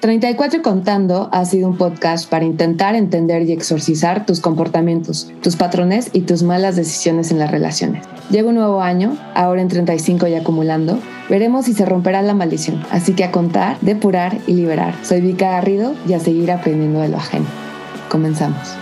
34 Contando ha sido un podcast para intentar entender y exorcizar tus comportamientos, tus patrones y tus malas decisiones en las relaciones. Llega un nuevo año, ahora en 35 y acumulando, veremos si se romperá la maldición. Así que a contar, depurar y liberar. Soy Vika Garrido y a seguir aprendiendo de lo ajeno. Comenzamos.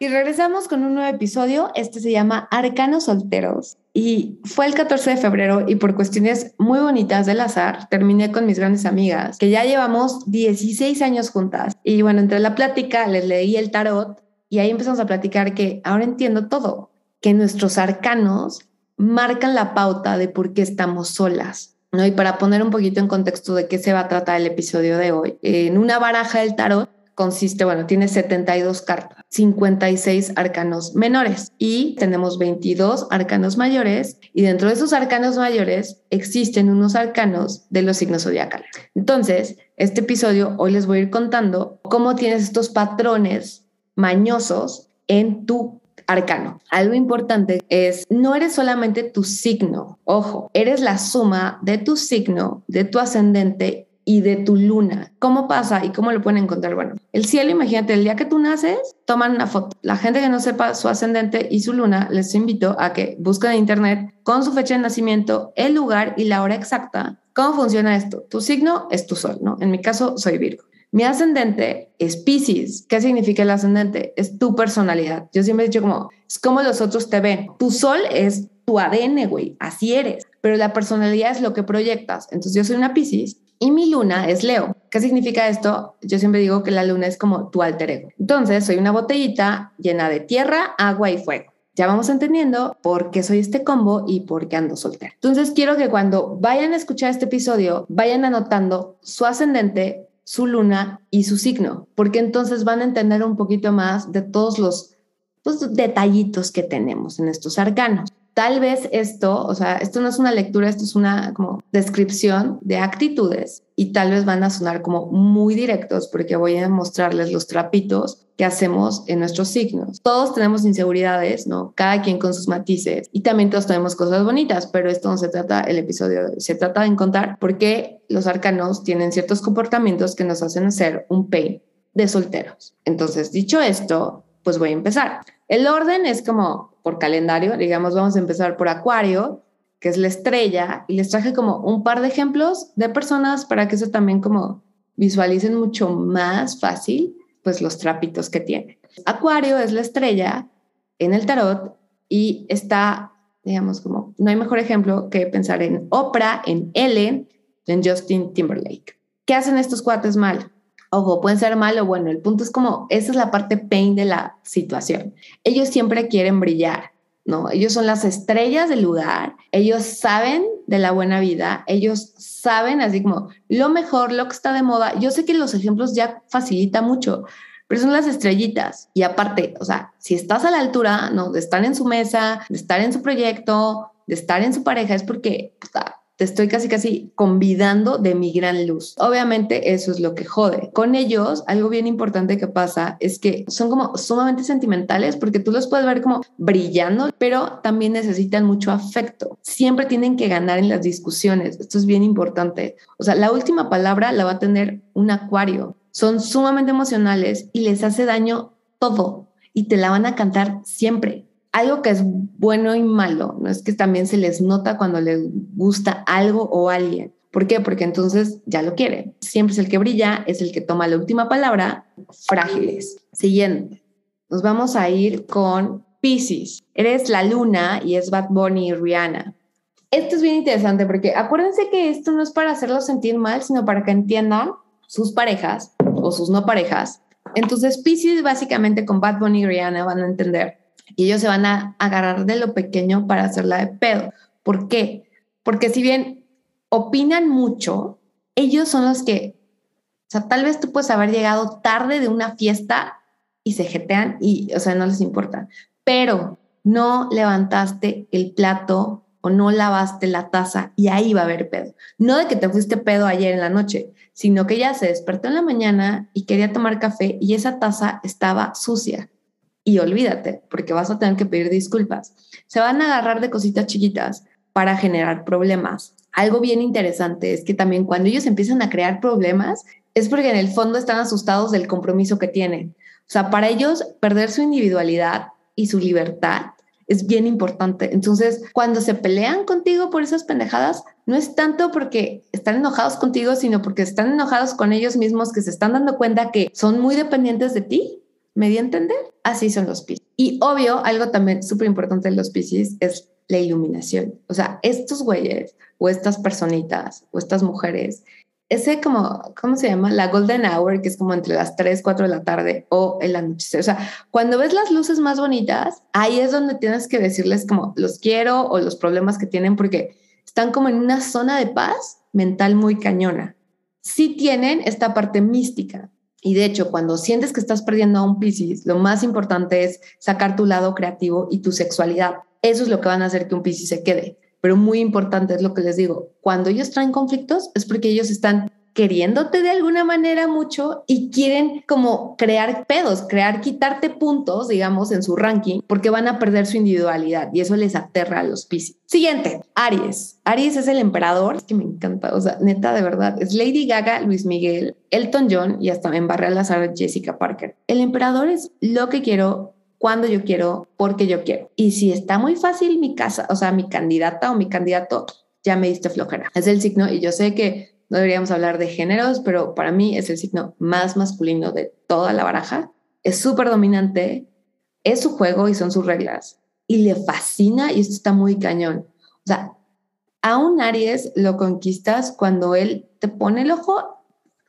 Y regresamos con un nuevo episodio. Este se llama Arcanos Solteros. Y fue el 14 de febrero y por cuestiones muy bonitas del azar, terminé con mis grandes amigas, que ya llevamos 16 años juntas. Y bueno, entre la plática les leí el tarot y ahí empezamos a platicar que ahora entiendo todo, que nuestros arcanos marcan la pauta de por qué estamos solas. ¿no? Y para poner un poquito en contexto de qué se va a tratar el episodio de hoy, en una baraja del tarot consiste, bueno, tiene 72 cartas, 56 arcanos menores y tenemos 22 arcanos mayores y dentro de esos arcanos mayores existen unos arcanos de los signos zodiacales. Entonces, este episodio hoy les voy a ir contando cómo tienes estos patrones mañosos en tu arcano. Algo importante es, no eres solamente tu signo, ojo, eres la suma de tu signo, de tu ascendente y de tu luna. ¿Cómo pasa y cómo lo pueden encontrar? Bueno, el cielo, imagínate, el día que tú naces, toman una foto. La gente que no sepa su ascendente y su luna, les invito a que busquen en internet con su fecha de nacimiento, el lugar y la hora exacta. ¿Cómo funciona esto? Tu signo es tu sol, ¿no? En mi caso, soy Virgo. Mi ascendente es Pisces. ¿Qué significa el ascendente? Es tu personalidad. Yo siempre he dicho como, es como los otros te ven. Tu sol es tu ADN, güey, así eres. Pero la personalidad es lo que proyectas. Entonces yo soy una Pisces y mi luna es Leo. ¿Qué significa esto? Yo siempre digo que la luna es como tu alter ego. Entonces, soy una botellita llena de tierra, agua y fuego. Ya vamos entendiendo por qué soy este combo y por qué ando soltera. Entonces, quiero que cuando vayan a escuchar este episodio, vayan anotando su ascendente, su luna y su signo, porque entonces van a entender un poquito más de todos los pues, detallitos que tenemos en estos arcanos. Tal vez esto, o sea, esto no es una lectura, esto es una como descripción de actitudes y tal vez van a sonar como muy directos porque voy a mostrarles los trapitos que hacemos en nuestros signos. Todos tenemos inseguridades, ¿no? Cada quien con sus matices y también todos tenemos cosas bonitas, pero esto no se trata el episodio, se trata de encontrar por qué los arcanos tienen ciertos comportamientos que nos hacen hacer un pain de solteros. Entonces, dicho esto, pues voy a empezar. El orden es como por calendario, digamos, vamos a empezar por Acuario, que es la estrella, y les traje como un par de ejemplos de personas para que eso también como visualicen mucho más fácil, pues los trapitos que tiene. Acuario es la estrella en el tarot y está, digamos, como, no hay mejor ejemplo que pensar en Oprah, en Ellen, en Justin Timberlake. ¿Qué hacen estos cuates mal? Ojo, pueden ser mal o bueno, el punto es como, esa es la parte pain de la situación. Ellos siempre quieren brillar, ¿no? Ellos son las estrellas del lugar, ellos saben de la buena vida, ellos saben así como lo mejor, lo que está de moda. Yo sé que los ejemplos ya facilita mucho, pero son las estrellitas. Y aparte, o sea, si estás a la altura, ¿no? De estar en su mesa, de estar en su proyecto, de estar en su pareja, es porque te estoy casi casi convidando de mi gran luz. Obviamente eso es lo que jode. Con ellos, algo bien importante que pasa es que son como sumamente sentimentales porque tú los puedes ver como brillando, pero también necesitan mucho afecto. Siempre tienen que ganar en las discusiones. Esto es bien importante. O sea, la última palabra la va a tener un acuario. Son sumamente emocionales y les hace daño todo y te la van a cantar siempre algo que es bueno y malo, no es que también se les nota cuando les gusta algo o alguien. ¿Por qué? Porque entonces ya lo quieren. Siempre es el que brilla, es el que toma la última palabra. Frágiles. Siguiente. Nos vamos a ir con Pisces. Eres la luna y es Bad Bunny y Rihanna. Esto es bien interesante porque acuérdense que esto no es para hacerlos sentir mal, sino para que entiendan sus parejas o sus no parejas. Entonces, Pisces básicamente con Bad Bunny y Rihanna van a entender y ellos se van a agarrar de lo pequeño para hacerla de pedo. ¿Por qué? Porque si bien opinan mucho, ellos son los que, o sea, tal vez tú puedes haber llegado tarde de una fiesta y se jetean y, o sea, no les importa, pero no levantaste el plato o no lavaste la taza y ahí va a haber pedo. No de que te fuiste pedo ayer en la noche, sino que ya se despertó en la mañana y quería tomar café y esa taza estaba sucia y olvídate, porque vas a tener que pedir disculpas. Se van a agarrar de cositas chiquitas para generar problemas. Algo bien interesante es que también cuando ellos empiezan a crear problemas, es porque en el fondo están asustados del compromiso que tienen. O sea, para ellos perder su individualidad y su libertad es bien importante. Entonces, cuando se pelean contigo por esas pendejadas, no es tanto porque están enojados contigo, sino porque están enojados con ellos mismos que se están dando cuenta que son muy dependientes de ti. ¿Me di a entender? Así son los Pisces. Y obvio, algo también súper importante de los Pisces es la iluminación. O sea, estos güeyes o estas personitas o estas mujeres ese como, ¿cómo se llama? La golden hour, que es como entre las 3, 4 de la tarde o el anochecer. O sea, cuando ves las luces más bonitas, ahí es donde tienes que decirles como los quiero o los problemas que tienen porque están como en una zona de paz mental muy cañona. Sí tienen esta parte mística. Y de hecho, cuando sientes que estás perdiendo a un Piscis, lo más importante es sacar tu lado creativo y tu sexualidad. Eso es lo que van a hacer que un Piscis se quede pero muy importante es lo que les digo, cuando ellos traen conflictos es porque ellos están queriéndote de alguna manera mucho y quieren como crear pedos, crear, quitarte puntos, digamos, en su ranking, porque van a perder su individualidad y eso les aterra a los Pisces. Siguiente, Aries. Aries es el emperador, es que me encanta, o sea, neta, de verdad, es Lady Gaga, Luis Miguel, Elton John y hasta en Barra Lazar Jessica Parker. El emperador es lo que quiero, cuando yo quiero, porque yo quiero. Y si está muy fácil mi casa, o sea, mi candidata o mi candidato, ya me diste flojera. Es el signo y yo sé que no deberíamos hablar de géneros, pero para mí es el signo más masculino de toda la baraja. Es súper dominante, es su juego y son sus reglas. Y le fascina y esto está muy cañón. O sea, a un Aries lo conquistas cuando él te pone el ojo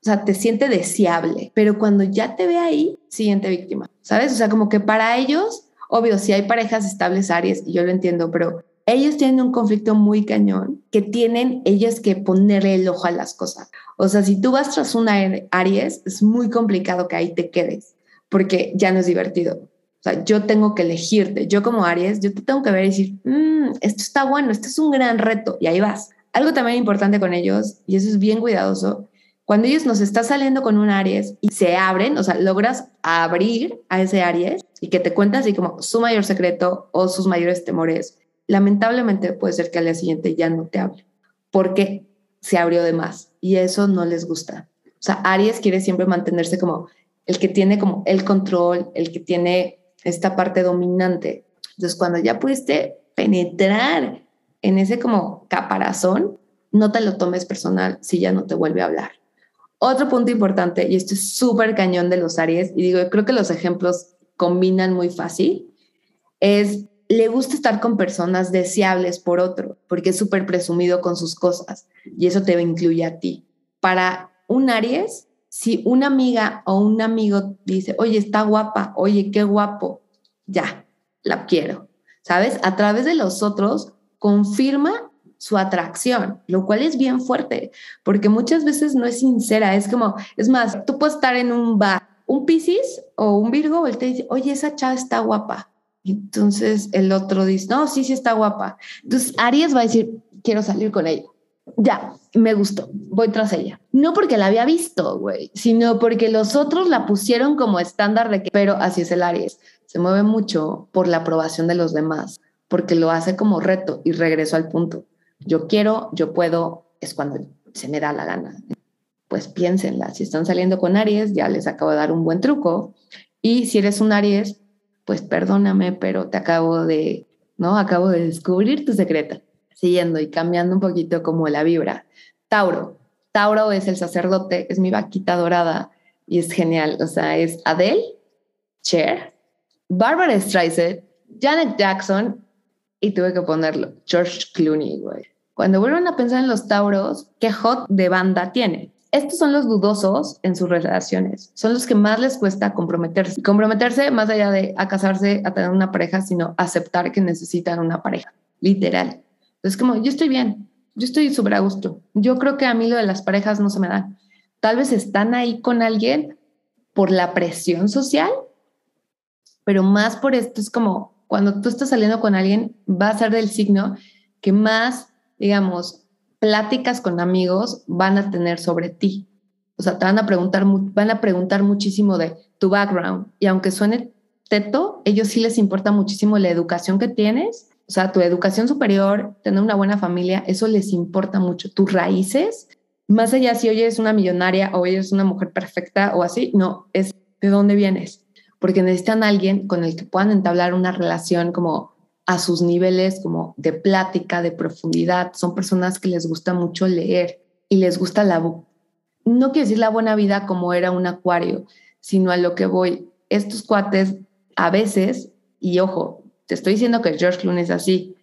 o sea, te siente deseable, pero cuando ya te ve ahí, siguiente víctima, ¿sabes? O sea, como que para ellos, obvio, si hay parejas estables Aries, y yo lo entiendo, pero ellos tienen un conflicto muy cañón que tienen ellos que ponerle el ojo a las cosas. O sea, si tú vas tras una Aries, es muy complicado que ahí te quedes, porque ya no es divertido. O sea, yo tengo que elegirte. Yo como Aries, yo te tengo que ver y decir, mm, esto está bueno, esto es un gran reto, y ahí vas. Algo también importante con ellos, y eso es bien cuidadoso, cuando ellos nos está saliendo con un Aries y se abren, o sea, logras abrir a ese Aries y que te cuenta así como su mayor secreto o sus mayores temores, lamentablemente puede ser que al día siguiente ya no te hable porque se abrió de más y eso no les gusta. O sea, Aries quiere siempre mantenerse como el que tiene como el control, el que tiene esta parte dominante. Entonces, cuando ya pudiste penetrar en ese como caparazón, no te lo tomes personal si ya no te vuelve a hablar. Otro punto importante, y esto es súper cañón de los Aries, y digo, creo que los ejemplos combinan muy fácil, es le gusta estar con personas deseables por otro, porque es súper presumido con sus cosas, y eso te incluye a ti. Para un Aries, si una amiga o un amigo dice, oye, está guapa, oye, qué guapo, ya, la quiero, ¿sabes? A través de los otros confirma su atracción, lo cual es bien fuerte, porque muchas veces no es sincera, es como, es más, tú puedes estar en un bar, un Piscis o un Virgo, él te dice, oye, esa chava está guapa. Entonces el otro dice, no, sí, sí está guapa. Entonces Aries va a decir, quiero salir con ella. Ya, me gustó, voy tras ella. No porque la había visto, güey, sino porque los otros la pusieron como estándar de que, pero así es el Aries, se mueve mucho por la aprobación de los demás, porque lo hace como reto y regreso al punto yo quiero, yo puedo, es cuando se me da la gana. Pues piénsenla, si están saliendo con Aries, ya les acabo de dar un buen truco. Y si eres un Aries, pues perdóname, pero te acabo de, ¿no? Acabo de descubrir tu secreto. Siguiendo y cambiando un poquito como la vibra. Tauro. Tauro es el sacerdote, es mi vaquita dorada y es genial. O sea, es Adele, Cher, Barbara Streisand, Janet Jackson y tuve que ponerlo, George Clooney, güey. Cuando vuelven a pensar en los Tauros, ¿qué hot de banda tiene? Estos son los dudosos en sus relaciones, son los que más les cuesta comprometerse. Comprometerse más allá de a casarse, a tener una pareja, sino aceptar que necesitan una pareja, literal. Es como, yo estoy bien, yo estoy súper a gusto. Yo creo que a mí lo de las parejas no se me da. Tal vez están ahí con alguien por la presión social, pero más por esto es como, cuando tú estás saliendo con alguien, va a ser del signo que más, digamos, pláticas con amigos van a tener sobre ti. O sea, te van a preguntar, van a preguntar muchísimo de tu background. Y aunque suene teto, ellos sí les importa muchísimo la educación que tienes. O sea, tu educación superior, tener una buena familia, eso les importa mucho. Tus raíces, Más allá si hoy eres una millonaria o hoy eres una mujer perfecta o así, no, es de dónde vienes. Porque necesitan a alguien con el que puedan entablar una relación como a sus niveles como de plática, de profundidad. Son personas que les gusta mucho leer y les gusta la, no quiero decir la buena vida como era un acuario, sino a lo que voy. Estos cuates a veces, y ojo, te estoy diciendo que George Clooney es así,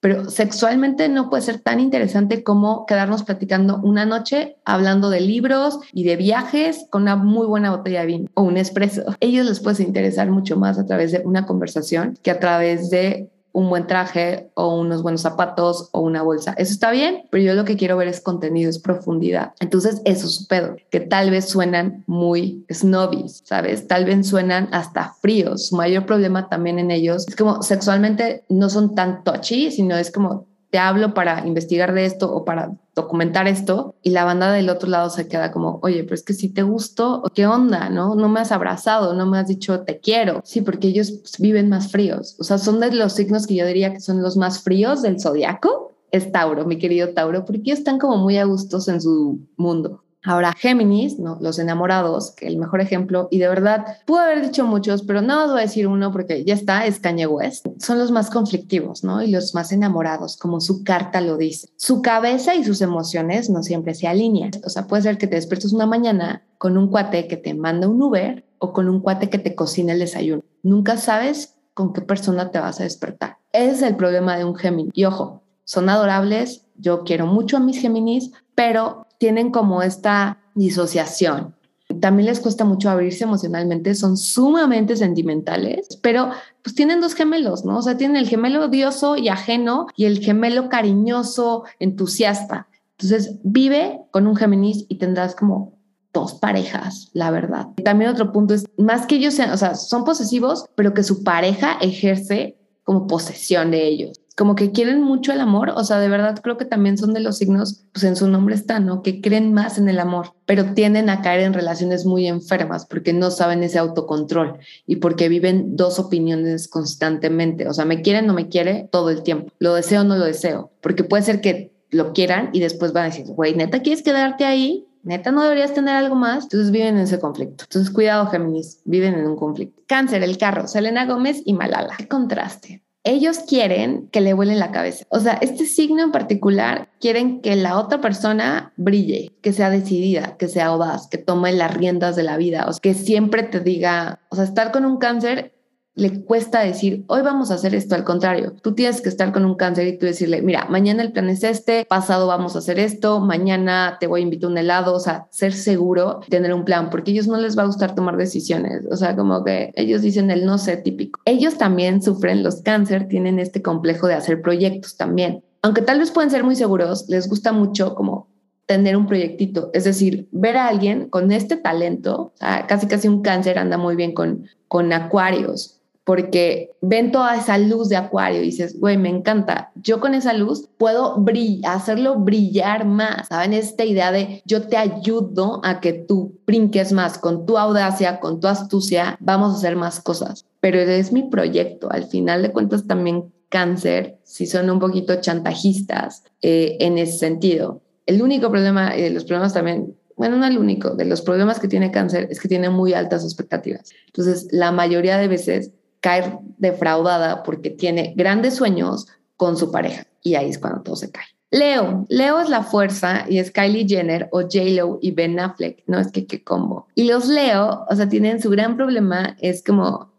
pero sexualmente no puede ser tan interesante como quedarnos platicando una noche hablando de libros y de viajes con una muy buena botella de vino o un espresso. Ellos les puede interesar mucho más a través de una conversación que a través de un buen traje o unos buenos zapatos o una bolsa. Eso está bien, pero yo lo que quiero ver es contenido, es profundidad. Entonces, eso es su pedo, que tal vez suenan muy snobbies, ¿sabes? Tal vez suenan hasta fríos. Su mayor problema también en ellos es como sexualmente no son tan touchy, sino es como te hablo para investigar de esto o para documentar esto y la banda del otro lado se queda como, oye, pero es que si te gustó, ¿qué onda? ¿No? No me has abrazado, no me has dicho te quiero. Sí, porque ellos pues, viven más fríos. O sea, son de los signos que yo diría que son los más fríos del zodiaco. Es Tauro, mi querido Tauro, porque están como muy a gustos en su mundo. Ahora, Géminis, ¿no? los enamorados, que el mejor ejemplo, y de verdad, pude haber dicho muchos, pero no voy a decir uno porque ya está, es Kanye West. Son los más conflictivos, ¿no? Y los más enamorados, como su carta lo dice. Su cabeza y sus emociones no siempre se alinean. O sea, puede ser que te despiertes una mañana con un cuate que te manda un Uber o con un cuate que te cocina el desayuno. Nunca sabes con qué persona te vas a despertar. Ese es el problema de un Géminis. Y ojo, son adorables. Yo quiero mucho a mis Géminis, pero tienen como esta disociación. También les cuesta mucho abrirse emocionalmente, son sumamente sentimentales, pero pues tienen dos gemelos, ¿no? O sea, tienen el gemelo odioso y ajeno y el gemelo cariñoso, entusiasta. Entonces, vive con un Géminis y tendrás como dos parejas, la verdad. También otro punto es, más que ellos sean, o sea, son posesivos, pero que su pareja ejerce como posesión de ellos como que quieren mucho el amor, o sea, de verdad creo que también son de los signos, pues en su nombre está, ¿no? Que creen más en el amor, pero tienden a caer en relaciones muy enfermas porque no saben ese autocontrol y porque viven dos opiniones constantemente, o sea, me quiere, no me quiere todo el tiempo, lo deseo, no lo deseo, porque puede ser que lo quieran y después van a decir, güey, neta, ¿quieres quedarte ahí? Neta, no deberías tener algo más. Entonces viven en ese conflicto. Entonces, cuidado, Géminis, viven en un conflicto. Cáncer, el carro, Selena Gómez y Malala. Qué contraste ellos quieren que le vuelen la cabeza. O sea, este signo en particular quieren que la otra persona brille, que sea decidida, que sea audaz, que tome las riendas de la vida, o sea, que siempre te diga, o sea, estar con un cáncer le cuesta decir, hoy vamos a hacer esto, al contrario, tú tienes que estar con un cáncer y tú decirle, mira, mañana el plan es este, pasado vamos a hacer esto, mañana te voy a invitar un helado, o sea, ser seguro, tener un plan, porque ellos no les va a gustar tomar decisiones, o sea, como que ellos dicen el no sé típico. Ellos también sufren, los cáncer tienen este complejo de hacer proyectos también. Aunque tal vez pueden ser muy seguros, les gusta mucho como tener un proyectito, es decir, ver a alguien con este talento, casi casi un cáncer anda muy bien con, con acuarios, porque ven toda esa luz de acuario y dices, güey, me encanta. Yo con esa luz puedo hacerlo brillar más. ¿Saben? Esta idea de yo te ayudo a que tú brinques más con tu audacia, con tu astucia, vamos a hacer más cosas. Pero es mi proyecto. Al final de cuentas también cáncer, si son un poquito chantajistas eh, en ese sentido. El único problema, y los problemas también bueno, no el único, de los problemas que tiene cáncer es que tiene muy altas expectativas. Entonces, la mayoría de veces caer defraudada porque tiene grandes sueños con su pareja y ahí es cuando todo se cae. Leo, Leo es la fuerza y es Kylie Jenner o J-Lo y Ben Affleck, no es que qué combo. Y los Leo, o sea, tienen su gran problema, es como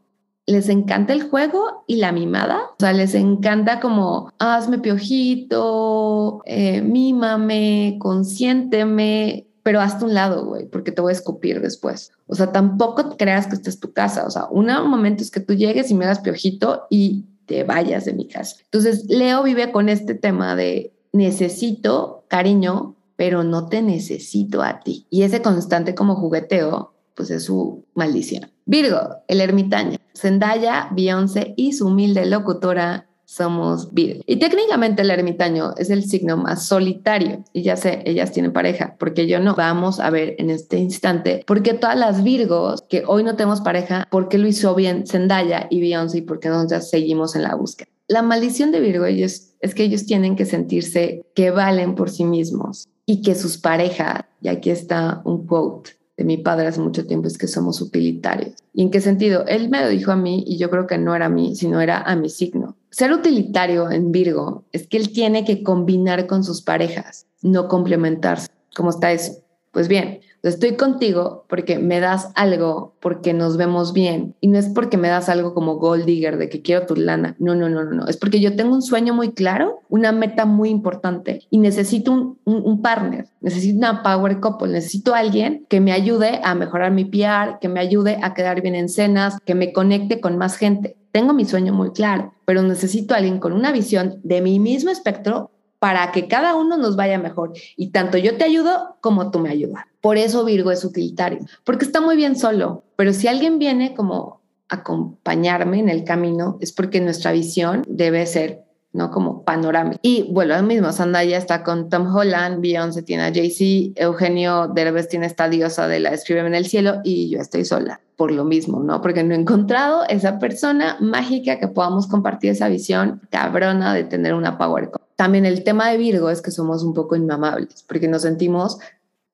les encanta el juego y la mimada. O sea, les encanta como, hazme piojito, eh, mímame, consiénteme pero hasta un lado, güey, porque te voy a escupir después. O sea, tampoco creas que esta es tu casa. O sea, un momento es que tú llegues y me hagas piojito y te vayas de mi casa. Entonces, Leo vive con este tema de necesito cariño, pero no te necesito a ti. Y ese constante como jugueteo, pues es su maldición. Virgo, el ermitaño. Zendaya, Beyoncé y su humilde locutora somos Virgo. Y técnicamente el ermitaño es el signo más solitario. Y ya sé, ellas tienen pareja, porque yo no. Vamos a ver en este instante, porque todas las Virgos que hoy no tenemos pareja, ¿por qué lo hizo bien Zendaya y Beyoncé y por qué nosotros seguimos en la búsqueda? La maldición de Virgo ellos, es que ellos tienen que sentirse que valen por sí mismos y que sus parejas, y aquí está un quote de mi padre hace mucho tiempo, es que somos utilitarios. ¿Y en qué sentido? Él me lo dijo a mí y yo creo que no era a mí, sino era a mi signo. Ser utilitario en Virgo es que él tiene que combinar con sus parejas, no complementarse. ¿Cómo está eso? Pues bien, estoy contigo porque me das algo, porque nos vemos bien. Y no es porque me das algo como gold digger de que quiero tu lana. No, no, no, no, no. Es porque yo tengo un sueño muy claro, una meta muy importante y necesito un, un, partner, necesito una power couple, necesito alguien que me ayude a mejorar mi PR, que me ayude a quedar bien en cenas, que me conecte con más gente. Tengo mi sueño muy claro, pero necesito alguien con una visión de mi mismo espectro para que cada uno nos vaya mejor. Y tanto yo te ayudo como tú me ayudas. Por eso Virgo es utilitario, porque está muy bien solo, pero si alguien viene como acompañarme en el camino, es porque nuestra visión debe ser ¿no? Como panorámica. Y bueno, lo mismo, Sandaya está con Tom Holland, Beyoncé tiene a Jay-Z, Eugenio Derbez tiene esta diosa de la Escríbeme en el cielo y yo estoy sola por lo mismo, ¿no? Porque no he encontrado esa persona mágica que podamos compartir esa visión cabrona de tener una power. También el tema de Virgo es que somos un poco inmamables, porque nos sentimos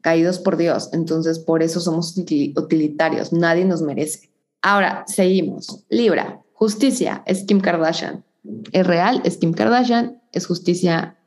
caídos por Dios, entonces por eso somos utilitarios, nadie nos merece. Ahora, seguimos. Libra, justicia, es Kim Kardashian. Es real, es Kim Kardashian, es justicia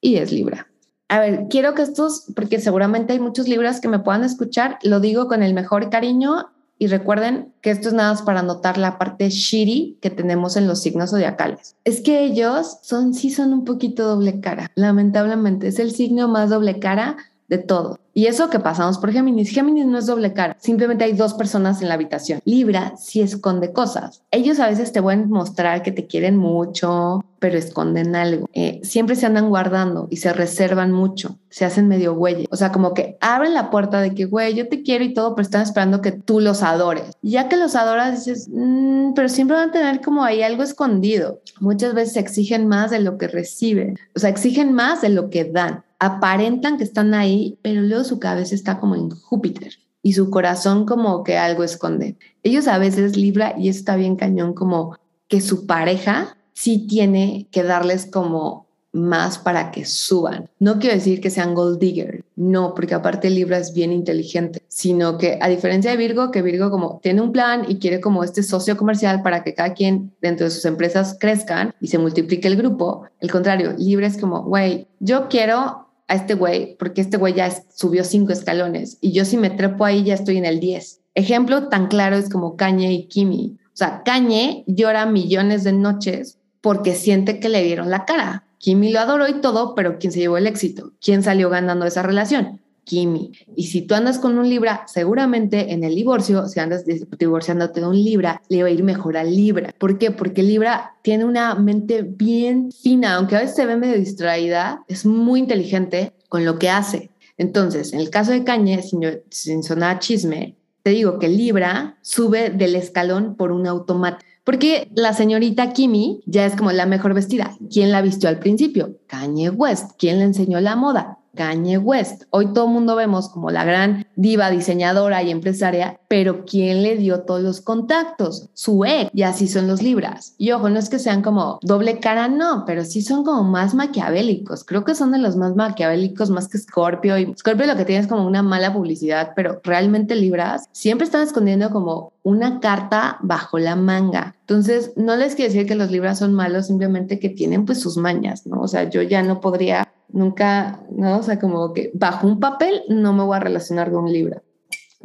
y es Libra. A ver, quiero que estos, porque seguramente hay muchos libros que me puedan escuchar, lo digo con el mejor cariño y recuerden que esto es nada más para notar la parte shiri que tenemos en los signos zodiacales. Es que ellos son, sí son un poquito doble cara, lamentablemente. Es el signo más doble cara de todo. Y eso que pasamos por Géminis. Géminis no es doble cara, simplemente hay dos personas en la habitación. Libra sí esconde cosas. Ellos a veces te pueden mostrar que te quieren mucho, pero esconden algo. Eh, siempre se andan guardando y se reservan mucho, se hacen medio güeyes. O sea, como que abren la puerta de que, güey, yo te quiero y todo, pero están esperando que tú los adores. ya que los adoras, dices, mm, pero siempre van a tener como ahí algo escondido. Muchas veces exigen más de lo que reciben, o sea, exigen más de lo que dan aparentan que están ahí, pero luego su cabeza está como en Júpiter y su corazón como que algo esconde. Ellos a veces libra y está bien cañón como que su pareja sí tiene que darles como más para que suban. No quiero decir que sean gold digger, no, porque aparte Libra es bien inteligente, sino que a diferencia de Virgo, que Virgo como tiene un plan y quiere como este socio comercial para que cada quien dentro de sus empresas crezcan y se multiplique el grupo, el contrario, Libra es como, güey, yo quiero a este güey, porque este güey ya subió cinco escalones y yo si me trepo ahí ya estoy en el 10. Ejemplo tan claro es como Kanye y Kimi. O sea, Kanye llora millones de noches porque siente que le dieron la cara. Kimi lo adoró y todo, pero ¿quién se llevó el éxito? ¿Quién salió ganando esa relación? Kimi. Y si tú andas con un Libra, seguramente en el divorcio, si andas divorciándote de un Libra, le va a ir mejor al Libra. ¿Por qué? Porque Libra tiene una mente bien fina, aunque a veces se ve medio distraída, es muy inteligente con lo que hace. Entonces, en el caso de Cañe, sin, sin sonar chisme, te digo que Libra sube del escalón por un automático. Porque la señorita Kimi ya es como la mejor vestida. ¿Quién la vistió al principio? Kanye West. ¿Quién le enseñó la moda? Kanye West. Hoy todo el mundo vemos como la gran diva diseñadora y empresaria, pero ¿quién le dio todos los contactos? Su ex. Y así son los libras. Y ojo, no es que sean como doble cara, no, pero sí son como más maquiavélicos. Creo que son de los más maquiavélicos, más que Scorpio. Y Scorpio lo que tiene es como una mala publicidad, pero realmente libras siempre están escondiendo como una carta bajo la manga. Entonces, no les quiero decir que los libras son malos, simplemente que tienen pues sus mañas, ¿no? O sea, yo ya no podría Nunca, ¿no? O sea, como que bajo un papel no me voy a relacionar con un libra,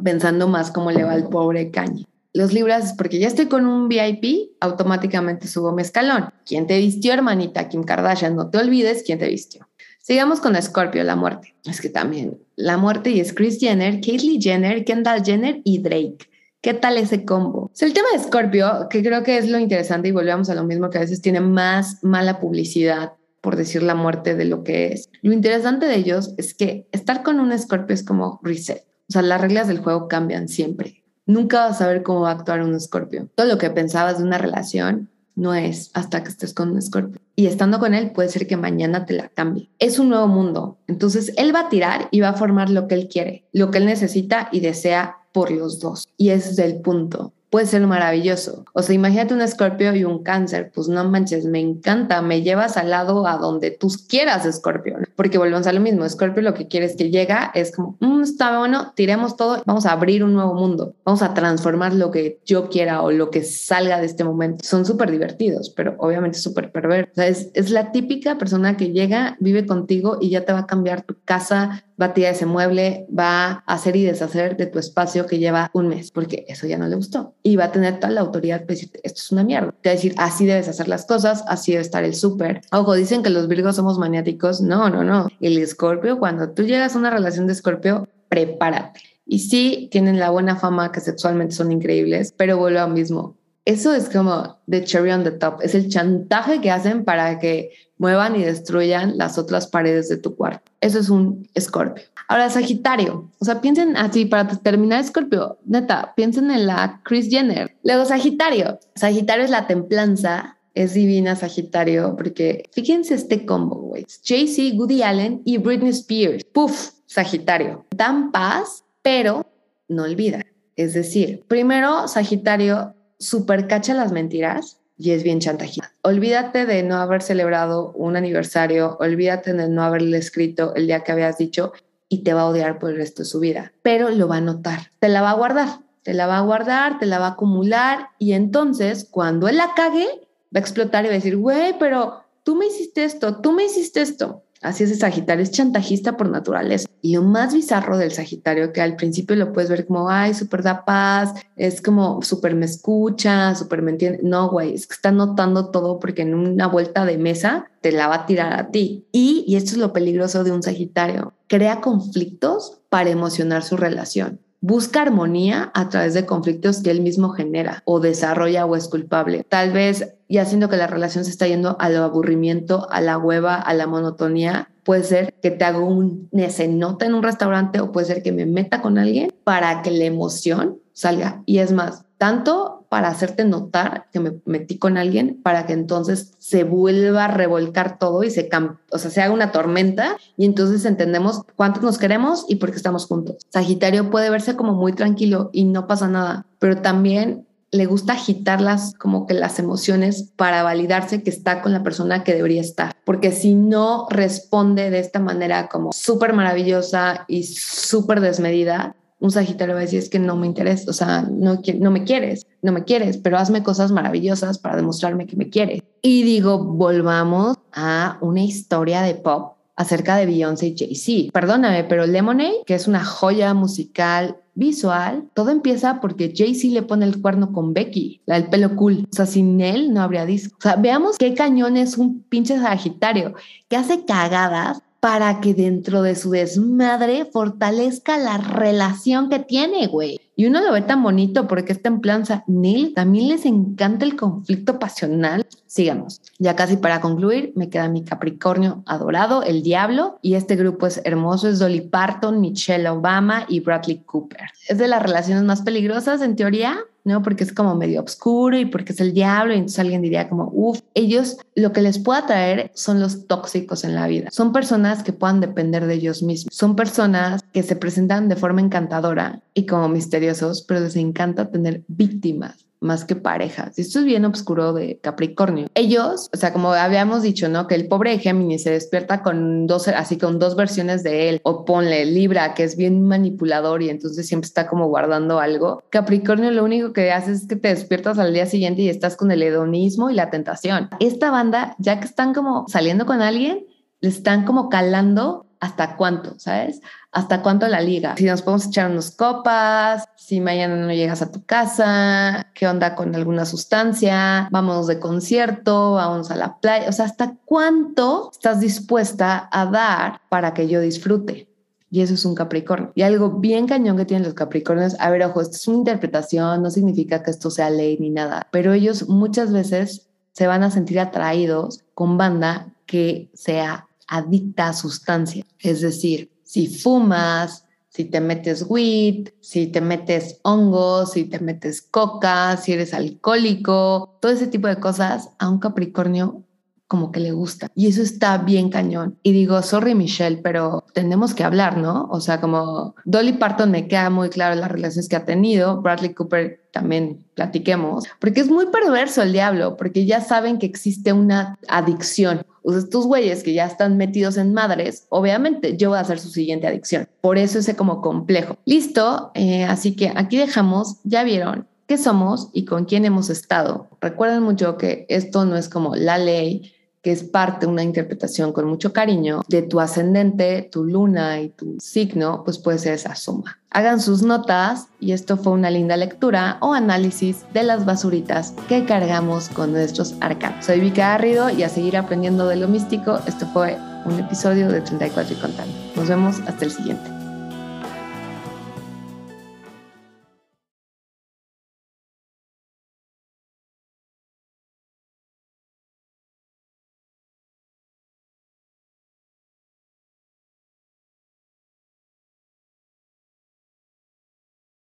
pensando más cómo le va al pobre Caña. Los libras, porque ya estoy con un VIP, automáticamente subo mi escalón. ¿Quién te vistió, hermanita? Kim Kardashian, no te olvides quién te vistió. Sigamos con Scorpio, la muerte. Es que también la muerte y es Chris Jenner, Caitlyn Jenner, Kendall Jenner y Drake. ¿Qué tal ese combo? el tema de Scorpio, que creo que es lo interesante y volvemos a lo mismo que a veces tiene más mala publicidad por decir la muerte de lo que es. Lo interesante de ellos es que estar con un escorpio es como reset. O sea, las reglas del juego cambian siempre. Nunca vas a saber cómo va a actuar un escorpio. Todo lo que pensabas de una relación no es hasta que estés con un escorpio. Y estando con él puede ser que mañana te la cambie. Es un nuevo mundo. Entonces él va a tirar y va a formar lo que él quiere, lo que él necesita y desea por los dos. Y ese es el punto. Puede ser maravilloso. O sea, imagínate un escorpio y un cáncer, pues no manches, me encanta, me llevas al lado a donde tú quieras, escorpio, porque volvemos a lo mismo, escorpio lo que quieres que llega es como, mm, está bueno, tiremos todo, vamos a abrir un nuevo mundo, vamos a transformar lo que yo quiera o lo que salga de este momento. Son súper divertidos, pero obviamente súper perversos. Es, es la típica persona que llega, vive contigo y ya te va a cambiar tu casa, va a tirar ese mueble, va a hacer y deshacer de tu espacio que lleva un mes, porque eso ya no le gustó. Y va a tener toda la autoridad para decirte, esto es una mierda. Te va a decir, así debes hacer las cosas, así debe estar el súper. Ojo, dicen que los virgos somos maniáticos. No, no, no. El escorpio, cuando tú llegas a una relación de escorpio, prepárate. Y sí, tienen la buena fama que sexualmente son increíbles, pero vuelvo a lo mismo. Eso es como the cherry on the top. Es el chantaje que hacen para que muevan y destruyan las otras paredes de tu cuarto. Eso es un escorpio. Ahora, Sagitario. O sea, piensen así, para terminar Escorpio, neta, piensen en la Chris Jenner. Luego, Sagitario. Sagitario es la templanza. Es divina Sagitario, porque fíjense este combo, güey. Jay-Z, Woody Allen y Britney Spears. Puf, Sagitario. Dan paz, pero no olvida. Es decir, primero, Sagitario super cacha las mentiras y es bien chantajista. Olvídate de no haber celebrado un aniversario, olvídate de no haberle escrito el día que habías dicho y te va a odiar por el resto de su vida, pero lo va a notar, te la va a guardar, te la va a guardar, te la va a acumular y entonces cuando él la cague, va a explotar y va a decir, güey, pero tú me hiciste esto, tú me hiciste esto. Así es el Sagitario, es chantajista por naturaleza. Y lo más bizarro del Sagitario, que al principio lo puedes ver como, ay, súper da paz, es como súper me escucha, súper me entiende. No, güey, es que está notando todo porque en una vuelta de mesa te la va a tirar a ti. Y, y esto es lo peligroso de un Sagitario, crea conflictos para emocionar su relación busca armonía a través de conflictos que él mismo genera o desarrolla o es culpable. Tal vez ya siendo que la relación se está yendo al aburrimiento, a la hueva, a la monotonía, puede ser que te haga un nota en un restaurante o puede ser que me meta con alguien para que la emoción salga. Y es más, tanto para hacerte notar que me metí con alguien, para que entonces se vuelva a revolcar todo y se, o sea, se haga una tormenta y entonces entendemos cuántos nos queremos y por qué estamos juntos. Sagitario puede verse como muy tranquilo y no pasa nada, pero también le gusta agitarlas como que las emociones para validarse que está con la persona que debería estar. Porque si no responde de esta manera como súper maravillosa y súper desmedida, un Sagitario va a decir es que no me interesa, o sea, no, me quieres, no me quieres, pero hazme cosas maravillosas para demostrarme que me quieres. Y digo, volvamos a una historia de pop acerca de Beyoncé y Jay-Z. Perdóname, pero Lemonade, que es una joya musical visual, todo empieza porque Jay-Z le pone el cuerno con Becky, la del pelo cool. O sea, sin él no habría disco. O sea, veamos qué cañón es un pinche Sagitario que hace cagadas para que dentro de su desmadre fortalezca la relación que tiene, güey. Y uno lo ve tan bonito porque es templanza. Neil también les encanta el conflicto pasional. Sigamos. Ya casi para concluir, me queda mi Capricornio adorado, el Diablo. Y este grupo es hermoso: es Dolly Parton, Michelle Obama y Bradley Cooper. Es de las relaciones más peligrosas en teoría, ¿no? Porque es como medio oscuro y porque es el diablo, y entonces alguien diría como, uff, ellos lo que les puede atraer son los tóxicos en la vida. Son personas que puedan depender de ellos mismos. Son personas que se presentan de forma encantadora y como misteriosos, pero les encanta tener víctimas más que parejas. Esto es bien oscuro de Capricornio. Ellos, o sea, como habíamos dicho, ¿no? Que el pobre Géminis se despierta con dos, así con dos versiones de él, o ponle Libra, que es bien manipulador y entonces siempre está como guardando algo. Capricornio lo único que hace es que te despiertas al día siguiente y estás con el hedonismo y la tentación. Esta banda, ya que están como saliendo con alguien, le están como calando hasta cuánto, ¿sabes? Hasta cuánto la liga. Si nos podemos echar unas copas, si mañana no llegas a tu casa, qué onda con alguna sustancia, vamos de concierto, vamos a la playa, o sea, hasta cuánto estás dispuesta a dar para que yo disfrute. Y eso es un Capricornio. Y algo bien cañón que tienen los Capricornios, a ver, ojo, esto es una interpretación, no significa que esto sea ley ni nada, pero ellos muchas veces se van a sentir atraídos con banda que sea adicta a sustancia. Es decir, si fumas, si te metes weed, si te metes hongos, si te metes coca, si eres alcohólico, todo ese tipo de cosas, a un Capricornio como que le gusta. Y eso está bien cañón. Y digo, sorry Michelle, pero tenemos que hablar, ¿no? O sea, como Dolly Parton me queda muy claro las relaciones que ha tenido, Bradley Cooper también platiquemos, porque es muy perverso el diablo, porque ya saben que existe una adicción. O sea, estos güeyes que ya están metidos en madres, obviamente yo voy a ser su siguiente adicción. Por eso ese como complejo. Listo, eh, así que aquí dejamos, ya vieron, qué somos y con quién hemos estado. Recuerden mucho que esto no es como la ley, que es parte de una interpretación con mucho cariño de tu ascendente, tu luna y tu signo, pues puede ser esa suma. Hagan sus notas y esto fue una linda lectura o análisis de las basuritas que cargamos con nuestros arcanos. Soy Vika Garrido y a seguir aprendiendo de lo místico, esto fue un episodio de 34 y contando. Nos vemos hasta el siguiente.